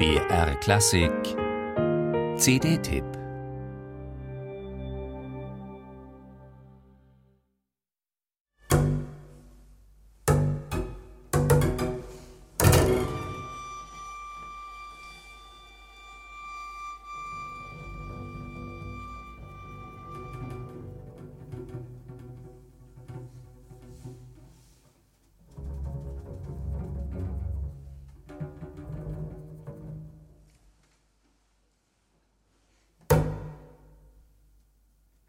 BR Klassik. CD-Tipp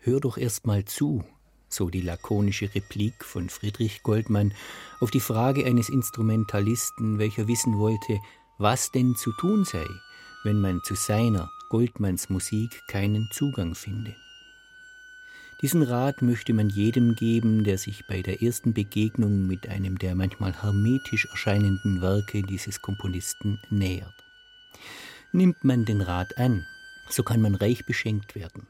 Hör doch erst mal zu, so die lakonische Replik von Friedrich Goldmann auf die Frage eines Instrumentalisten, welcher wissen wollte, was denn zu tun sei, wenn man zu seiner Goldmanns Musik keinen Zugang finde. Diesen Rat möchte man jedem geben, der sich bei der ersten Begegnung mit einem der manchmal hermetisch erscheinenden Werke dieses Komponisten nähert. Nimmt man den Rat an, so kann man reich beschenkt werden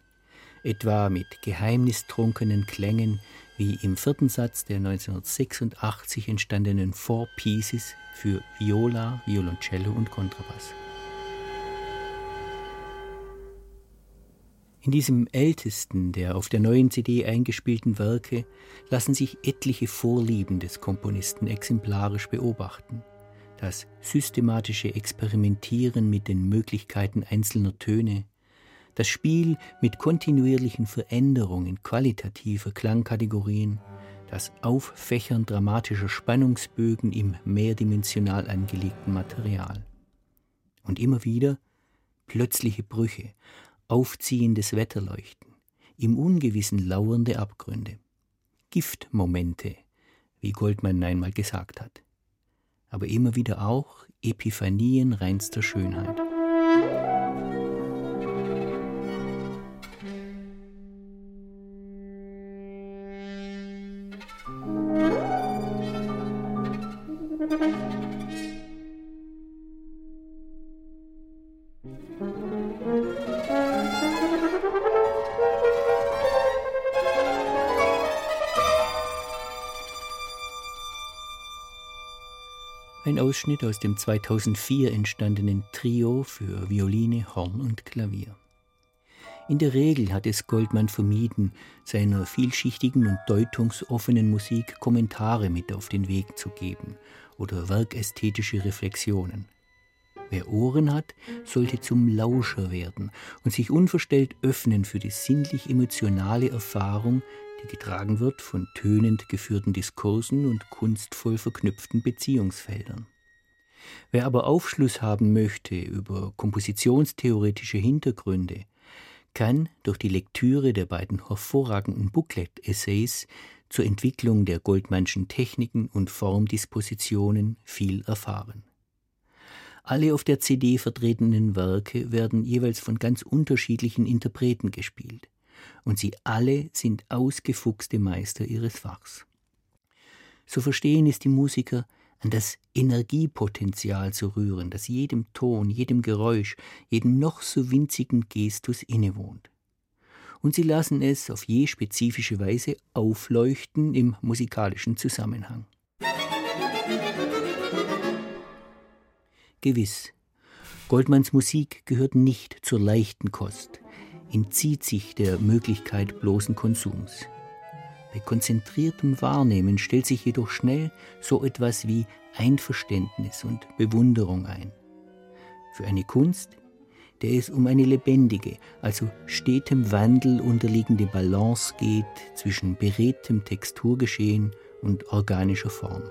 etwa mit geheimnistrunkenen Klängen wie im vierten Satz der 1986 entstandenen Four Pieces für Viola, Violoncello und Kontrabass. In diesem ältesten der auf der neuen CD eingespielten Werke lassen sich etliche Vorlieben des Komponisten exemplarisch beobachten. Das systematische Experimentieren mit den Möglichkeiten einzelner Töne, das Spiel mit kontinuierlichen Veränderungen qualitativer Klangkategorien, das Auffächern dramatischer Spannungsbögen im mehrdimensional angelegten Material. Und immer wieder plötzliche Brüche, aufziehendes Wetterleuchten, im Ungewissen lauernde Abgründe, Giftmomente, wie Goldman einmal gesagt hat, aber immer wieder auch Epiphanien reinster Schönheit. Ein Ausschnitt aus dem 2004 entstandenen Trio für Violine, Horn und Klavier. In der Regel hat es Goldman vermieden, seiner vielschichtigen und deutungsoffenen Musik Kommentare mit auf den Weg zu geben oder werkästhetische Reflexionen. Wer Ohren hat, sollte zum Lauscher werden und sich unverstellt öffnen für die sinnlich-emotionale Erfahrung, die getragen wird von tönend geführten Diskursen und kunstvoll verknüpften Beziehungsfeldern. Wer aber Aufschluss haben möchte über kompositionstheoretische Hintergründe, kann durch die Lektüre der beiden hervorragenden Booklet-Essays zur Entwicklung der Goldmannschen Techniken und Formdispositionen viel erfahren. Alle auf der CD vertretenen Werke werden jeweils von ganz unterschiedlichen Interpreten gespielt, und sie alle sind ausgefuchste Meister ihres Fachs. So verstehen es die Musiker, an das Energiepotenzial zu rühren, das jedem Ton, jedem Geräusch, jedem noch so winzigen Gestus innewohnt. Und sie lassen es auf je spezifische Weise aufleuchten im musikalischen Zusammenhang. Gewiss, Goldmanns Musik gehört nicht zur leichten Kost, entzieht sich der Möglichkeit bloßen Konsums. Bei konzentriertem Wahrnehmen stellt sich jedoch schnell so etwas wie Einverständnis und Bewunderung ein. Für eine Kunst, der es um eine lebendige, also stetem Wandel unterliegende Balance geht zwischen beredtem Texturgeschehen und organischer Form.